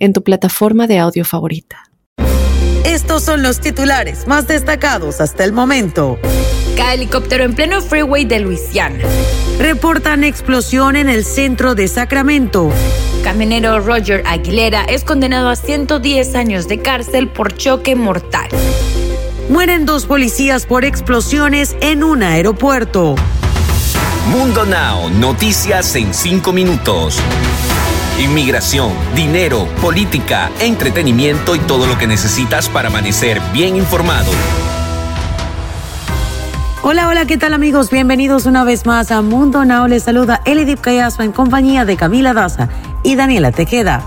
en tu plataforma de audio favorita. Estos son los titulares más destacados hasta el momento. Cae helicóptero en pleno freeway de Luisiana. Reportan explosión en el centro de Sacramento. Camionero Roger Aguilera es condenado a 110 años de cárcel por choque mortal. Mueren dos policías por explosiones en un aeropuerto. Mundo Now, noticias en 5 minutos inmigración, dinero, política, entretenimiento y todo lo que necesitas para amanecer bien informado. Hola, hola, ¿qué tal amigos? Bienvenidos una vez más a Mundo Now. Les saluda Elidip Cayaspa en compañía de Camila Daza y Daniela Tejeda.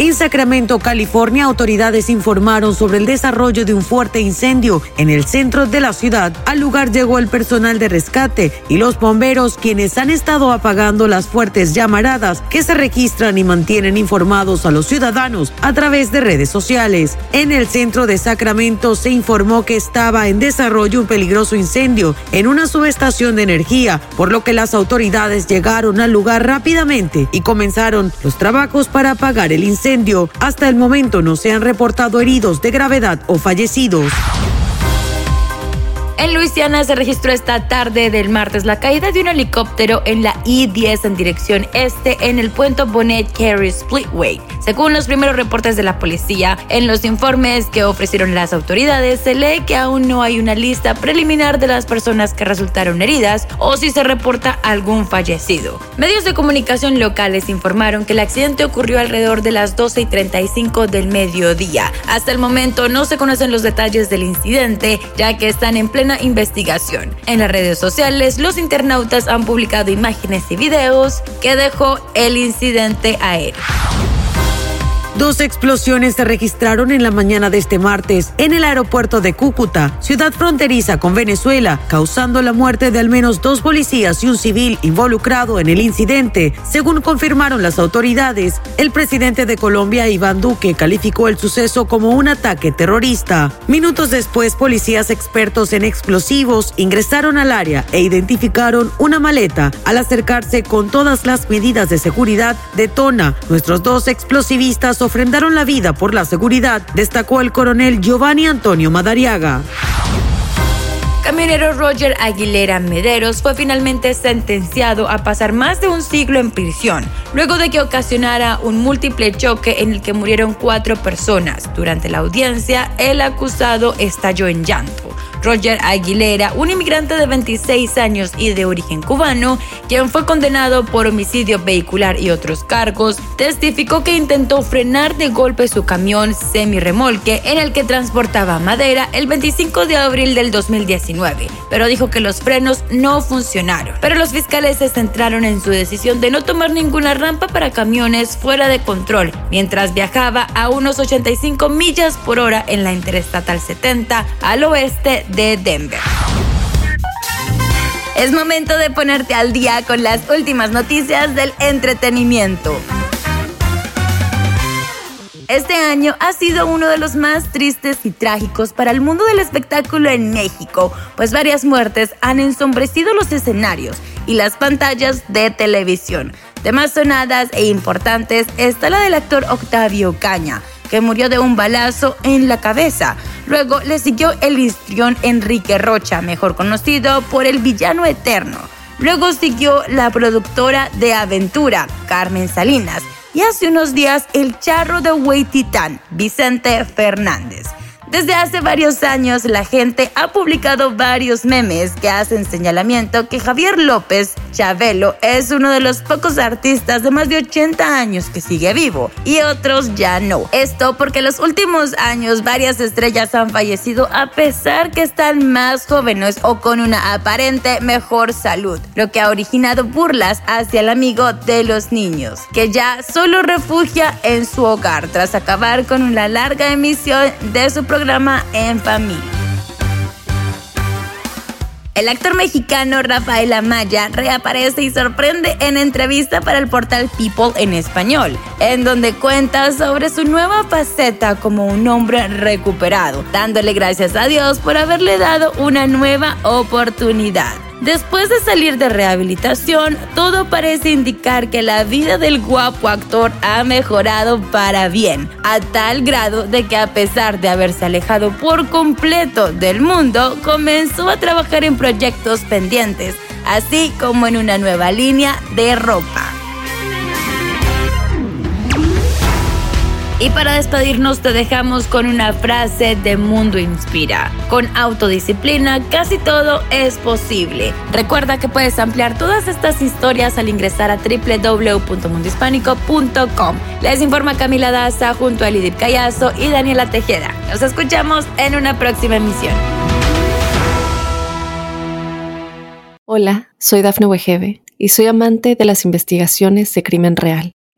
En Sacramento, California, autoridades informaron sobre el desarrollo de un fuerte incendio en el centro de la ciudad. Al lugar llegó el personal de rescate y los bomberos quienes han estado apagando las fuertes llamaradas que se registran y mantienen informados a los ciudadanos a través de redes sociales. En el centro de Sacramento se informó que estaba en desarrollo un peligroso incendio en una subestación de energía, por lo que las autoridades llegaron al lugar rápidamente y comenzaron los trabajos para apagar el incendio hasta el momento no se han reportado heridos de gravedad o fallecidos. En Luisiana se registró esta tarde del martes la caída de un helicóptero en la I-10 en dirección este en el puente Bonnet Carey Splitway. Según los primeros reportes de la policía, en los informes que ofrecieron las autoridades se lee que aún no hay una lista preliminar de las personas que resultaron heridas o si se reporta algún fallecido. Medios de comunicación locales informaron que el accidente ocurrió alrededor de las 12 y 35 del mediodía. Hasta el momento no se conocen los detalles del incidente, ya que están en investigación. En las redes sociales, los internautas han publicado imágenes y videos que dejó el incidente aéreo. Dos explosiones se registraron en la mañana de este martes en el aeropuerto de Cúcuta, ciudad fronteriza con Venezuela, causando la muerte de al menos dos policías y un civil involucrado en el incidente, según confirmaron las autoridades. El presidente de Colombia, Iván Duque, calificó el suceso como un ataque terrorista. Minutos después, policías expertos en explosivos ingresaron al área e identificaron una maleta. Al acercarse con todas las medidas de seguridad, detona. Nuestros dos explosivistas ofrendaron la vida por la seguridad, destacó el coronel Giovanni Antonio Madariaga. Camionero Roger Aguilera Mederos fue finalmente sentenciado a pasar más de un siglo en prisión, luego de que ocasionara un múltiple choque en el que murieron cuatro personas. Durante la audiencia, el acusado estalló en llanto. Roger Aguilera, un inmigrante de 26 años y de origen cubano, quien fue condenado por homicidio vehicular y otros cargos, testificó que intentó frenar de golpe su camión semi-remolque en el que transportaba madera el 25 de abril del 2019, pero dijo que los frenos no funcionaron. Pero los fiscales se centraron en su decisión de no tomar ninguna rampa para camiones fuera de control mientras viajaba a unos 85 millas por hora en la Interestatal 70 al oeste de Denver. Es momento de ponerte al día con las últimas noticias del entretenimiento. Este año ha sido uno de los más tristes y trágicos para el mundo del espectáculo en México, pues varias muertes han ensombrecido los escenarios y las pantallas de televisión. De más sonadas e importantes está la del actor Octavio Caña, que murió de un balazo en la cabeza. Luego le siguió el histrión Enrique Rocha, mejor conocido por el villano eterno. Luego siguió la productora de aventura, Carmen Salinas. Y hace unos días el charro de Titán, Vicente Fernández. Desde hace varios años la gente ha publicado varios memes que hacen señalamiento que Javier López Chabelo es uno de los pocos artistas de más de 80 años que sigue vivo y otros ya no. Esto porque en los últimos años varias estrellas han fallecido a pesar que están más jóvenes o con una aparente mejor salud, lo que ha originado burlas hacia el amigo de los niños, que ya solo refugia en su hogar tras acabar con una larga emisión de su programa en familia. El actor mexicano Rafael Amaya reaparece y sorprende en entrevista para el portal People en español, en donde cuenta sobre su nueva faceta como un hombre recuperado, dándole gracias a Dios por haberle dado una nueva oportunidad. Después de salir de rehabilitación, todo parece indicar que la vida del guapo actor ha mejorado para bien, a tal grado de que a pesar de haberse alejado por completo del mundo, comenzó a trabajar en proyectos pendientes, así como en una nueva línea de ropa. Y para despedirnos te dejamos con una frase de Mundo Inspira. Con autodisciplina casi todo es posible. Recuerda que puedes ampliar todas estas historias al ingresar a www.mundohispánico.com. Les informa Camila Daza junto a Lidip Callazo y Daniela Tejeda. Nos escuchamos en una próxima emisión. Hola, soy Dafne Wegebe y soy amante de las investigaciones de crimen real.